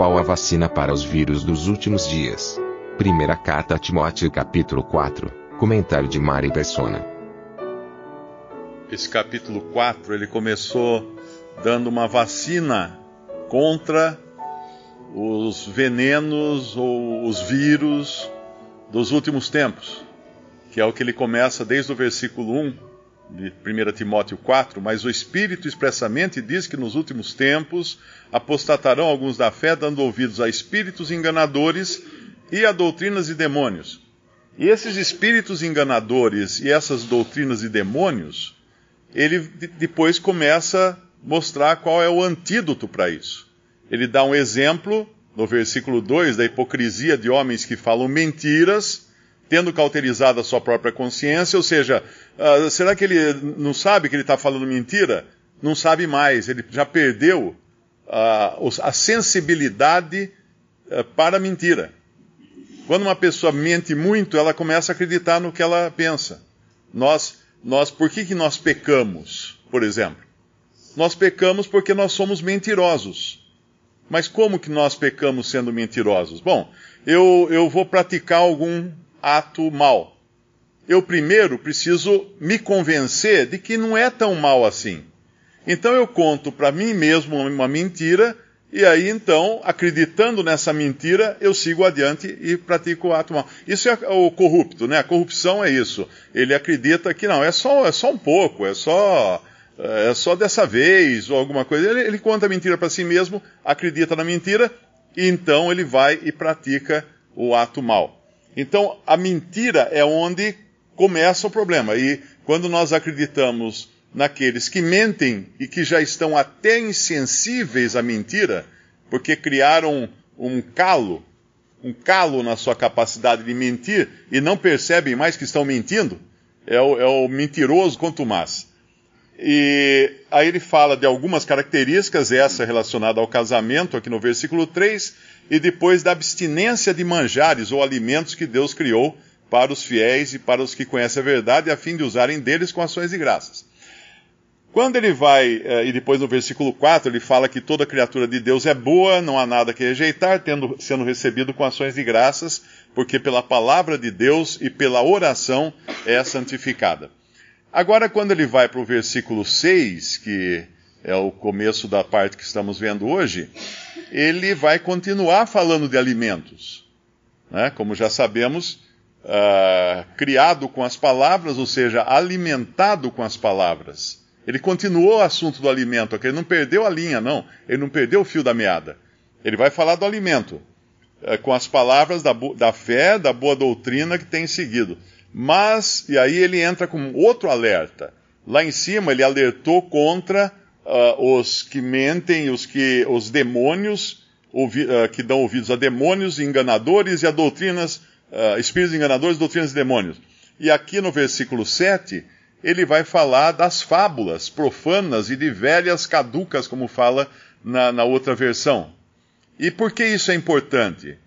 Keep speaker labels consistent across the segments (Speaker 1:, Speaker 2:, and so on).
Speaker 1: Qual a vacina para os vírus dos últimos dias? Primeira carta a Timóteo, capítulo 4. Comentário de Mari Persona.
Speaker 2: Esse capítulo 4 ele começou dando uma vacina contra os venenos ou os vírus dos últimos tempos, que é o que ele começa desde o versículo 1 de 1 Timóteo 4, mas o Espírito expressamente diz que nos últimos tempos apostatarão alguns da fé, dando ouvidos a espíritos enganadores e a doutrinas de demônios. E esses espíritos enganadores e essas doutrinas de demônios, ele depois começa a mostrar qual é o antídoto para isso. Ele dá um exemplo no versículo 2 da hipocrisia de homens que falam mentiras tendo cauterizado a sua própria consciência, ou seja, uh, será que ele não sabe que ele está falando mentira? Não sabe mais, ele já perdeu uh, a sensibilidade uh, para a mentira. Quando uma pessoa mente muito, ela começa a acreditar no que ela pensa. Nós, nós, por que, que nós pecamos, por exemplo? Nós pecamos porque nós somos mentirosos. Mas como que nós pecamos sendo mentirosos? Bom, eu, eu vou praticar algum ato mal. Eu primeiro preciso me convencer de que não é tão mal assim. Então eu conto para mim mesmo uma mentira, e aí então, acreditando nessa mentira, eu sigo adiante e pratico o ato mal. Isso é o corrupto, né? A corrupção é isso. Ele acredita que não, é só, é só um pouco, é só é só dessa vez ou alguma coisa. Ele, ele conta a mentira para si mesmo, acredita na mentira, e então ele vai e pratica o ato mal. Então, a mentira é onde começa o problema. E quando nós acreditamos naqueles que mentem e que já estão até insensíveis à mentira, porque criaram um calo, um calo na sua capacidade de mentir e não percebem mais que estão mentindo, é o, é o mentiroso quanto mais. E aí ele fala de algumas características, essa relacionada ao casamento, aqui no versículo 3, e depois da abstinência de manjares ou alimentos que Deus criou para os fiéis e para os que conhecem a verdade, a fim de usarem deles com ações de graças. Quando ele vai, eh, e depois no versículo 4, ele fala que toda criatura de Deus é boa, não há nada que rejeitar, tendo, sendo recebido com ações de graças, porque pela palavra de Deus e pela oração é santificada. Agora, quando ele vai para o versículo 6, que é o começo da parte que estamos vendo hoje, ele vai continuar falando de alimentos. Né? Como já sabemos, uh, criado com as palavras, ou seja, alimentado com as palavras. Ele continuou o assunto do alimento, ele não perdeu a linha, não. Ele não perdeu o fio da meada. Ele vai falar do alimento, uh, com as palavras da, da fé, da boa doutrina que tem seguido. Mas, e aí ele entra com outro alerta. Lá em cima ele alertou contra uh, os que mentem, os que os demônios ouvi, uh, que dão ouvidos a demônios enganadores e a doutrinas, uh, espíritos enganadores, doutrinas e demônios. E aqui no versículo 7, ele vai falar das fábulas profanas e de velhas caducas, como fala na, na outra versão. E por que isso é importante?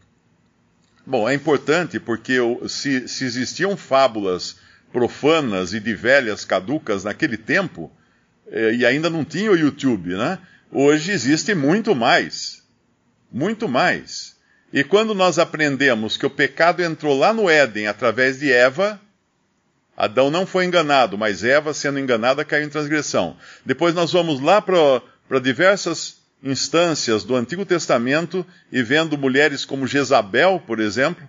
Speaker 2: Bom, é importante porque se, se existiam fábulas profanas e de velhas caducas naquele tempo, eh, e ainda não tinha o YouTube, né? Hoje existe muito mais. Muito mais. E quando nós aprendemos que o pecado entrou lá no Éden através de Eva, Adão não foi enganado, mas Eva, sendo enganada, caiu em transgressão. Depois nós vamos lá para diversas instâncias do Antigo Testamento e vendo mulheres como Jezabel, por exemplo,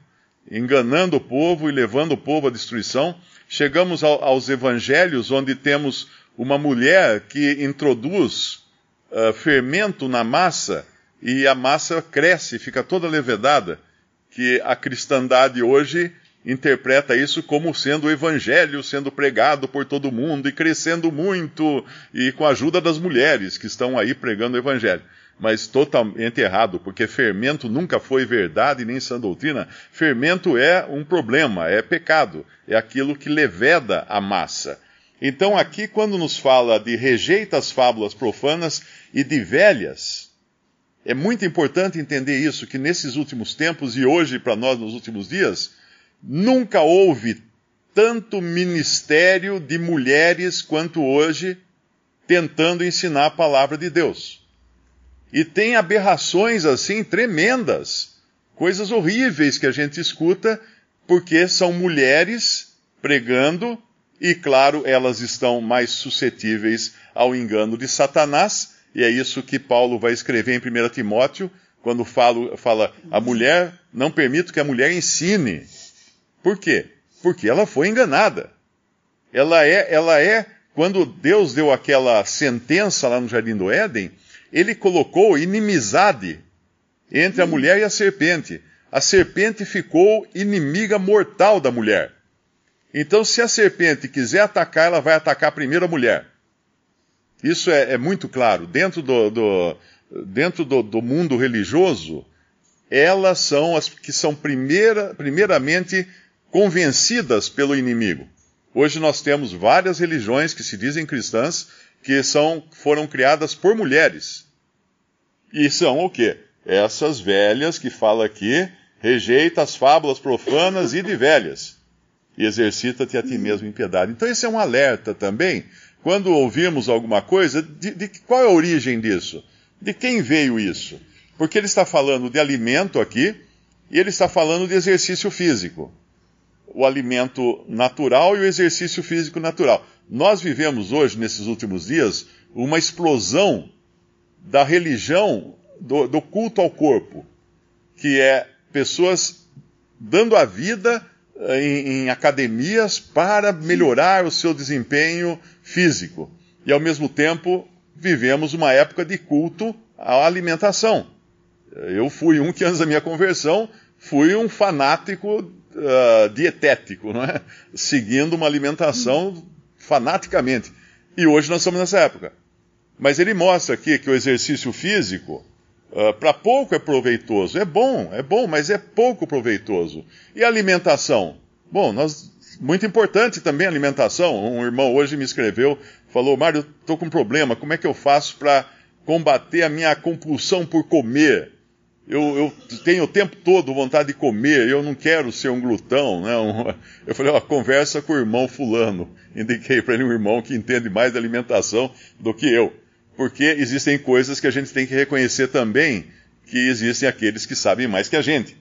Speaker 2: enganando o povo e levando o povo à destruição. Chegamos ao, aos evangelhos, onde temos uma mulher que introduz uh, fermento na massa e a massa cresce, fica toda levedada, que a cristandade hoje interpreta isso como sendo o evangelho sendo pregado por todo mundo e crescendo muito, e com a ajuda das mulheres que estão aí pregando o evangelho. Mas totalmente errado, porque fermento nunca foi verdade nem sã doutrina. Fermento é um problema, é pecado, é aquilo que leveda a massa. Então, aqui, quando nos fala de rejeita as fábulas profanas e de velhas, é muito importante entender isso, que nesses últimos tempos e hoje para nós nos últimos dias, Nunca houve tanto ministério de mulheres quanto hoje tentando ensinar a palavra de Deus. E tem aberrações assim tremendas, coisas horríveis que a gente escuta, porque são mulheres pregando, e claro, elas estão mais suscetíveis ao engano de Satanás, e é isso que Paulo vai escrever em 1 Timóteo, quando fala, fala a mulher, não permito que a mulher ensine. Por quê? Porque ela foi enganada. Ela é, ela é, quando Deus deu aquela sentença lá no Jardim do Éden, ele colocou inimizade entre a mulher e a serpente. A serpente ficou inimiga mortal da mulher. Então, se a serpente quiser atacar, ela vai atacar primeiro a mulher. Isso é, é muito claro. Dentro, do, do dentro do, do, mundo religioso, elas são as que são primeira, primeiramente convencidas pelo inimigo. Hoje nós temos várias religiões que se dizem cristãs que são, foram criadas por mulheres. E são o quê? Essas velhas que fala aqui, rejeita as fábulas profanas e de velhas, e exercita-te a ti mesmo em piedade. Então esse é um alerta também, quando ouvimos alguma coisa, de, de qual é a origem disso? De quem veio isso? Porque ele está falando de alimento aqui, e ele está falando de exercício físico o alimento natural e o exercício físico natural. Nós vivemos hoje, nesses últimos dias, uma explosão da religião, do, do culto ao corpo, que é pessoas dando a vida eh, em, em, academias para melhorar o seu desempenho físico. E ao mesmo tempo vivemos uma época de culto à alimentação. Eu fui um que antes da minha conversão fui um fanático uh, dietético, não é? seguindo uma alimentação fanaticamente. E hoje nós estamos nessa época. Mas ele mostra aqui que o exercício físico, uh, para pouco é proveitoso. É bom, é bom, mas é pouco proveitoso. E a alimentação? Bom, nós, muito importante também a alimentação. Um irmão hoje me escreveu, falou: Mário, estou com um problema, como é que eu faço para combater a minha compulsão por comer? Eu, eu, tenho o tempo todo vontade de comer, eu não quero ser um glutão, né? Eu falei, ó, conversa com o irmão fulano. Indiquei para ele um irmão que entende mais de alimentação do que eu. Porque existem coisas que a gente tem que reconhecer também, que existem aqueles que sabem mais que a gente.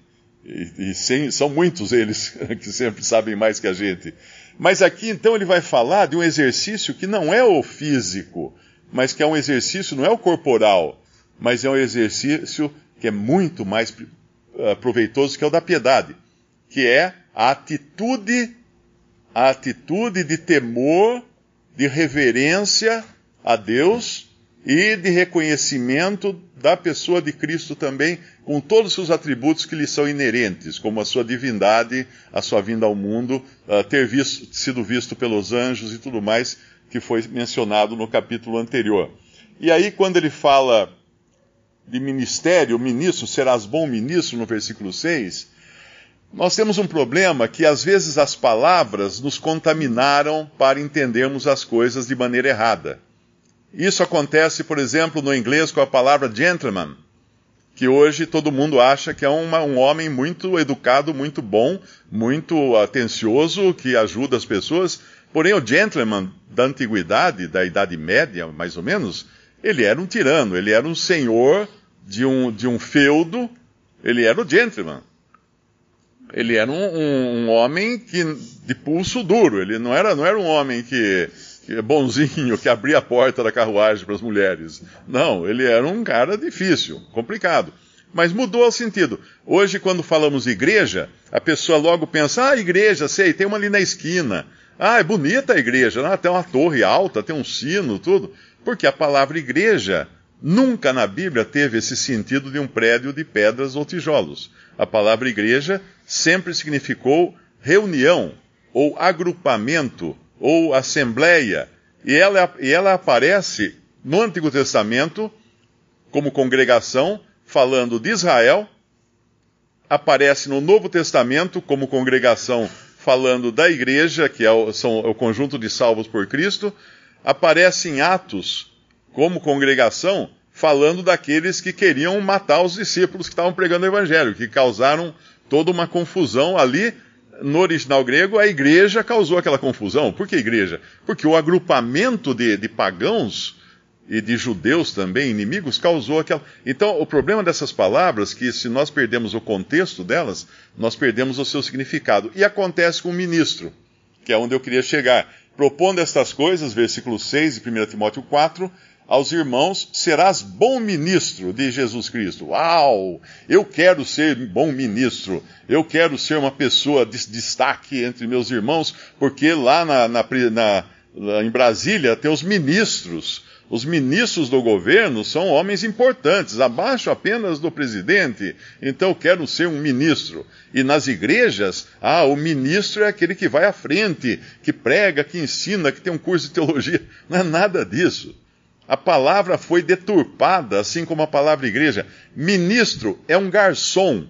Speaker 2: E, e sem, são muitos eles que sempre sabem mais que a gente. Mas aqui então ele vai falar de um exercício que não é o físico, mas que é um exercício, não é o corporal, mas é um exercício que é muito mais uh, proveitoso que é o da piedade, que é a atitude, a atitude de temor, de reverência a Deus e de reconhecimento da pessoa de Cristo também, com todos os seus atributos que lhe são inerentes, como a sua divindade, a sua vinda ao mundo, uh, ter visto, sido visto pelos anjos e tudo mais que foi mencionado no capítulo anterior. E aí, quando ele fala de ministério, ministro, serás bom ministro, no versículo 6, nós temos um problema que às vezes as palavras nos contaminaram para entendermos as coisas de maneira errada. Isso acontece, por exemplo, no inglês com a palavra gentleman, que hoje todo mundo acha que é uma, um homem muito educado, muito bom, muito atencioso, que ajuda as pessoas. Porém, o gentleman da antiguidade, da Idade Média, mais ou menos, ele era um tirano, ele era um senhor de um, de um feudo, ele era o gentleman. Ele era um, um, um homem que, de pulso duro, ele não era, não era um homem que, que bonzinho, que abria a porta da carruagem para as mulheres. Não, ele era um cara difícil, complicado. Mas mudou o sentido. Hoje, quando falamos igreja, a pessoa logo pensa, ah, igreja, sei, tem uma ali na esquina. Ah, é bonita a igreja, ah, tem uma torre alta, tem um sino, tudo. Porque a palavra igreja nunca na Bíblia teve esse sentido de um prédio de pedras ou tijolos. A palavra igreja sempre significou reunião, ou agrupamento, ou assembleia. E ela, e ela aparece no Antigo Testamento como congregação, falando de Israel, aparece no Novo Testamento como congregação, falando da igreja, que é o, são o conjunto de salvos por Cristo, aparece em Atos como congregação, falando daqueles que queriam matar os discípulos que estavam pregando o evangelho, que causaram toda uma confusão ali. No original grego, a igreja causou aquela confusão. Por que igreja? Porque o agrupamento de, de pagãos e de judeus também, inimigos, causou aquela. Então, o problema dessas palavras, que se nós perdemos o contexto delas, nós perdemos o seu significado. E acontece com o ministro, que é onde eu queria chegar. Propondo estas coisas, versículo 6 de 1 Timóteo 4, aos irmãos, serás bom ministro de Jesus Cristo. Uau! Eu quero ser bom ministro. Eu quero ser uma pessoa de destaque entre meus irmãos, porque lá na, na, na, em Brasília tem os ministros. Os ministros do governo são homens importantes, abaixo apenas do presidente. Então quero ser um ministro. E nas igrejas, ah, o ministro é aquele que vai à frente, que prega, que ensina, que tem um curso de teologia. Não é nada disso. A palavra foi deturpada, assim como a palavra igreja. Ministro é um garçom.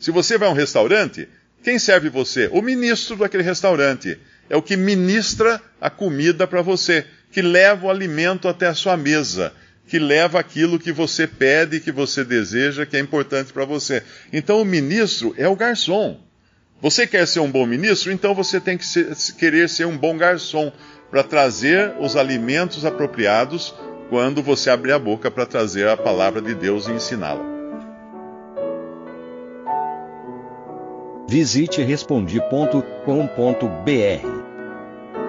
Speaker 2: Se você vai a um restaurante, quem serve você? O ministro daquele restaurante. É o que ministra a comida para você, que leva o alimento até a sua mesa, que leva aquilo que você pede, que você deseja, que é importante para você. Então o ministro é o garçom. Você quer ser um bom ministro? Então você tem que ser, querer ser um bom garçom para trazer os alimentos apropriados quando você abrir a boca para trazer a palavra de Deus e ensiná-la.
Speaker 3: Visite respondi.com.br.